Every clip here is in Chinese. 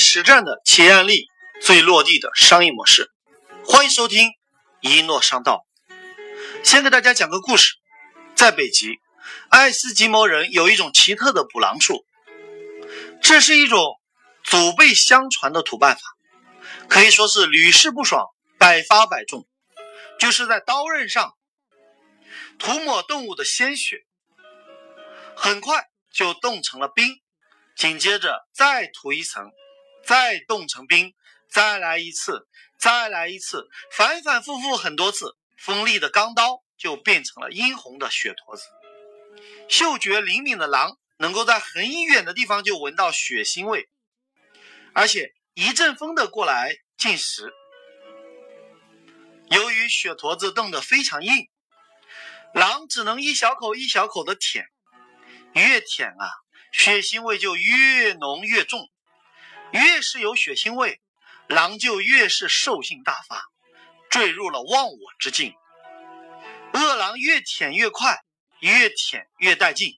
实战的企业案例，最落地的商业模式。欢迎收听一诺商道。先给大家讲个故事，在北极，爱斯基摩人有一种奇特的捕狼术，这是一种祖辈相传的土办法，可以说是屡试不爽，百发百中。就是在刀刃上涂抹动物的鲜血，很快就冻成了冰，紧接着再涂一层。再冻成冰，再来一次，再来一次，反反复复很多次，锋利的钢刀就变成了殷红的血坨子。嗅觉灵敏的狼能够在很远的地方就闻到血腥味，而且一阵风的过来进食。由于血坨子冻得非常硬，狼只能一小口一小口的舔，越舔啊，血腥味就越浓越重。越是有血腥味，狼就越是兽性大发，坠入了忘我之境。饿狼越舔越快，越舔越带劲，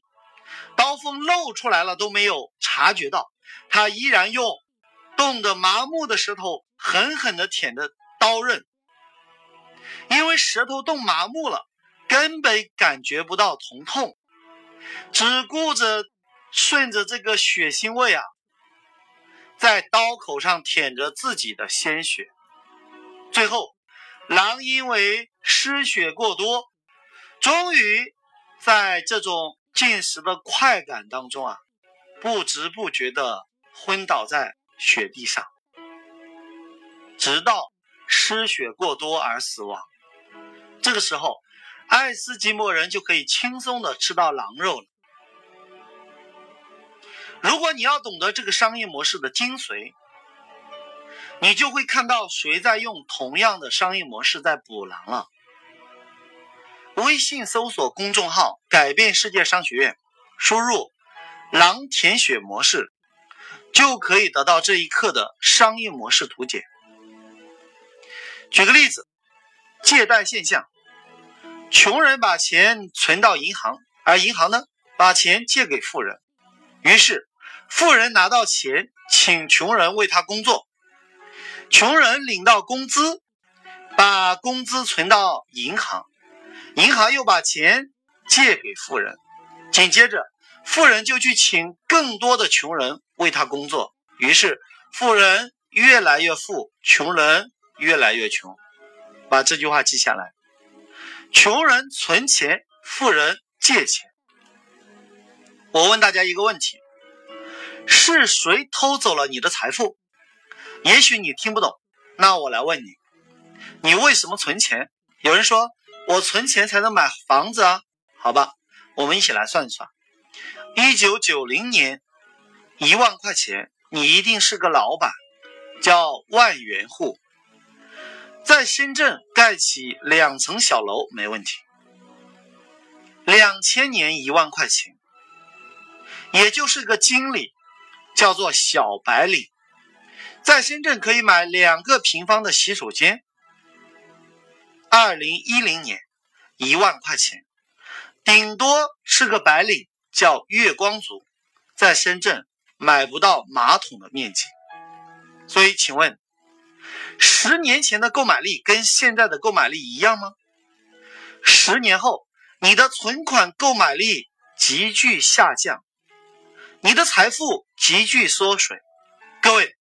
刀锋露出来了都没有察觉到，他依然用冻得麻木的舌头狠狠地舔着刀刃，因为舌头冻麻木了，根本感觉不到疼痛，只顾着顺着这个血腥味啊。在刀口上舔着自己的鲜血，最后，狼因为失血过多，终于在这种进食的快感当中啊，不知不觉的昏倒在雪地上，直到失血过多而死亡。这个时候，爱斯基摩人就可以轻松的吃到狼肉了。如果你要懂得这个商业模式的精髓，你就会看到谁在用同样的商业模式在捕狼了。微信搜索公众号“改变世界商学院”，输入“狼舔血模式”，就可以得到这一课的商业模式图解。举个例子，借贷现象：穷人把钱存到银行，而银行呢，把钱借给富人，于是。富人拿到钱，请穷人为他工作，穷人领到工资，把工资存到银行，银行又把钱借给富人，紧接着富人就去请更多的穷人为他工作，于是富人越来越富，穷人越来越穷。把这句话记下来：穷人存钱，富人借钱。我问大家一个问题。是谁偷走了你的财富？也许你听不懂，那我来问你：你为什么存钱？有人说我存钱才能买房子啊。好吧，我们一起来算一算。一九九零年，一万块钱，你一定是个老板，叫万元户，在深圳盖起两层小楼没问题。两千年一万块钱，也就是个经理。叫做小白领，在深圳可以买两个平方的洗手间。二零一零年，一万块钱，顶多是个白领，叫月光族，在深圳买不到马桶的面积。所以，请问，十年前的购买力跟现在的购买力一样吗？十年后，你的存款购买力急剧下降。你的财富急剧缩水，各位，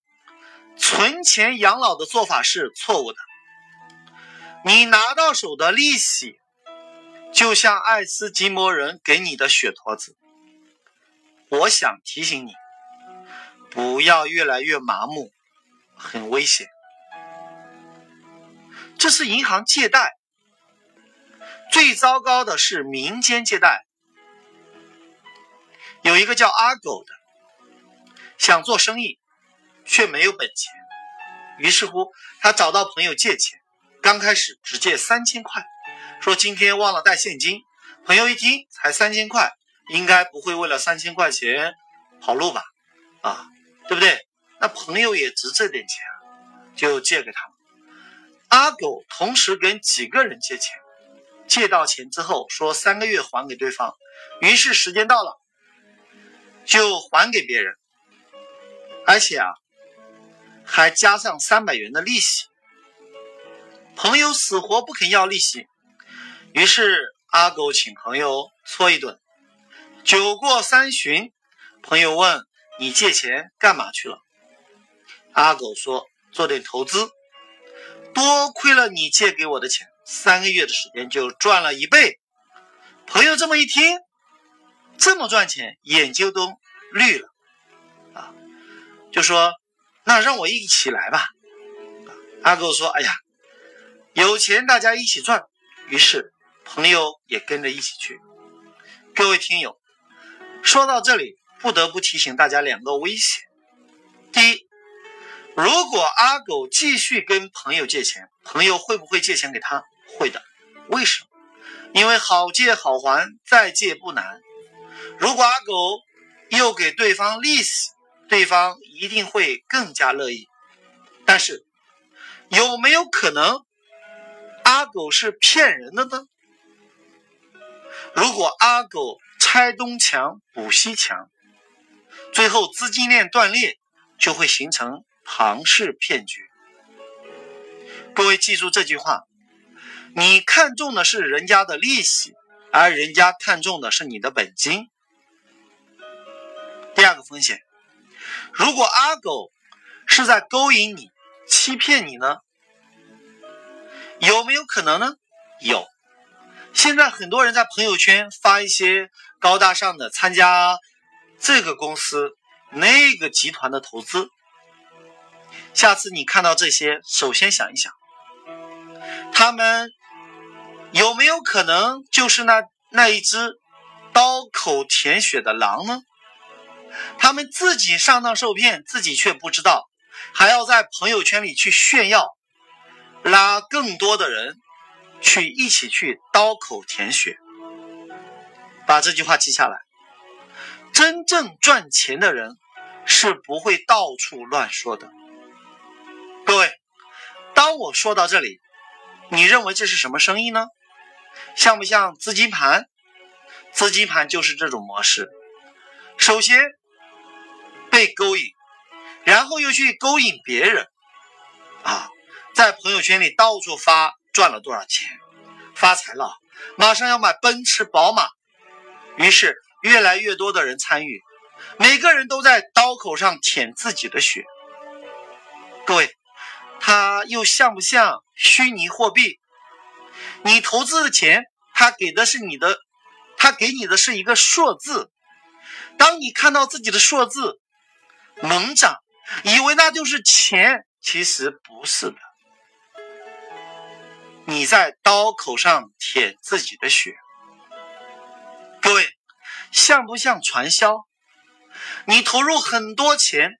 存钱养老的做法是错误的。你拿到手的利息，就像爱斯基摩人给你的血坨子。我想提醒你，不要越来越麻木，很危险。这是银行借贷，最糟糕的是民间借贷。有一个叫阿狗的，想做生意，却没有本钱，于是乎他找到朋友借钱，刚开始只借三千块，说今天忘了带现金。朋友一听才三千块，应该不会为了三千块钱跑路吧？啊，对不对？那朋友也值这点钱，就借给他。阿狗同时跟几个人借钱，借到钱之后说三个月还给对方，于是时间到了。就还给别人，而且啊，还加上三百元的利息。朋友死活不肯要利息，于是阿狗请朋友搓一顿。酒过三巡，朋友问：“你借钱干嘛去了？”阿狗说：“做点投资。”多亏了你借给我的钱，三个月的时间就赚了一倍。朋友这么一听，这么赚钱，眼睛都绿了，啊，就说：“那让我一起来吧。”阿狗说：“哎呀。”有钱大家一起赚，于是朋友也跟着一起去。各位听友，说到这里，不得不提醒大家两个危险：第一，如果阿狗继续跟朋友借钱，朋友会不会借钱给他？会的。为什么？因为好借好还，再借不难。如果阿狗又给对方利息，对方一定会更加乐意。但是，有没有可能？阿狗是骗人的呢。如果阿狗拆东墙补西墙，最后资金链断裂，就会形成庞氏骗局。各位记住这句话：你看中的是人家的利息，而人家看中的是你的本金。第二个风险，如果阿狗是在勾引你、欺骗你呢？有没有可能呢？有。现在很多人在朋友圈发一些高大上的参加这个公司、那个集团的投资。下次你看到这些，首先想一想，他们有没有可能就是那那一只刀口舔血的狼呢？他们自己上当受骗，自己却不知道，还要在朋友圈里去炫耀。拉更多的人去一起去刀口舔血，把这句话记下来。真正赚钱的人是不会到处乱说的。各位，当我说到这里，你认为这是什么生意呢？像不像资金盘？资金盘就是这种模式。首先被勾引，然后又去勾引别人，啊。在朋友圈里到处发赚了多少钱，发财了，马上要买奔驰、宝马，于是越来越多的人参与，每个人都在刀口上舔自己的血。各位，他又像不像虚拟货币？你投资的钱，他给的是你的，他给你的是一个数字，当你看到自己的数字猛涨，以为那就是钱，其实不是的。你在刀口上舔自己的血，各位，像不像传销？你投入很多钱，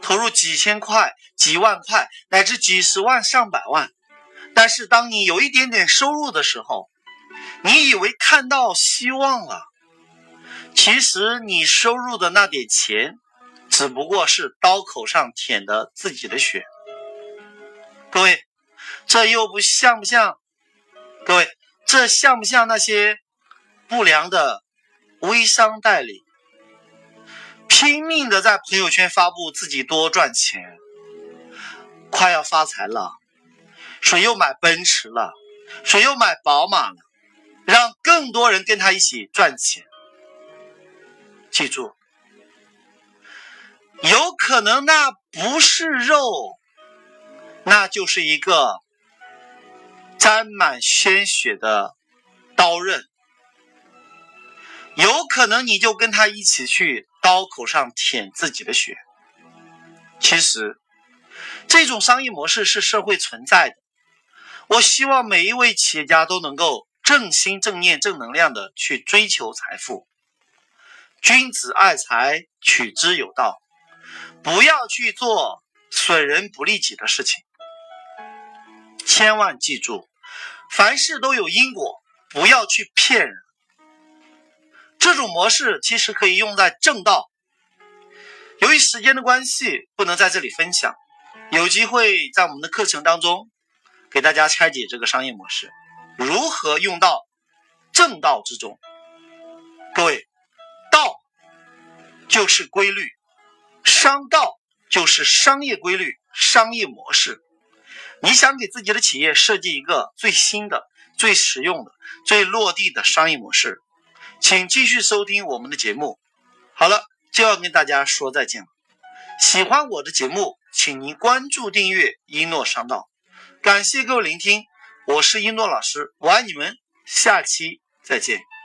投入几千块、几万块，乃至几十万、上百万，但是当你有一点点收入的时候，你以为看到希望了，其实你收入的那点钱，只不过是刀口上舔的自己的血，各位。这又不像不像？各位，这像不像那些不良的微商代理，拼命的在朋友圈发布自己多赚钱，快要发财了，谁又买奔驰了，谁又买宝马了，让更多人跟他一起赚钱。记住，有可能那不是肉，那就是一个。沾满鲜血的刀刃，有可能你就跟他一起去刀口上舔自己的血。其实，这种商业模式是社会存在的。我希望每一位企业家都能够正心正念、正能量的去追求财富。君子爱财，取之有道，不要去做损人不利己的事情。千万记住，凡事都有因果，不要去骗人。这种模式其实可以用在正道。由于时间的关系，不能在这里分享。有机会在我们的课程当中，给大家拆解这个商业模式，如何用到正道之中。各位，道就是规律，商道就是商业规律、商业模式。你想给自己的企业设计一个最新的、最实用的、最落地的商业模式，请继续收听我们的节目。好了，就要跟大家说再见了。喜欢我的节目，请您关注订阅一诺商道。感谢各位聆听，我是一诺老师，我爱你们，下期再见。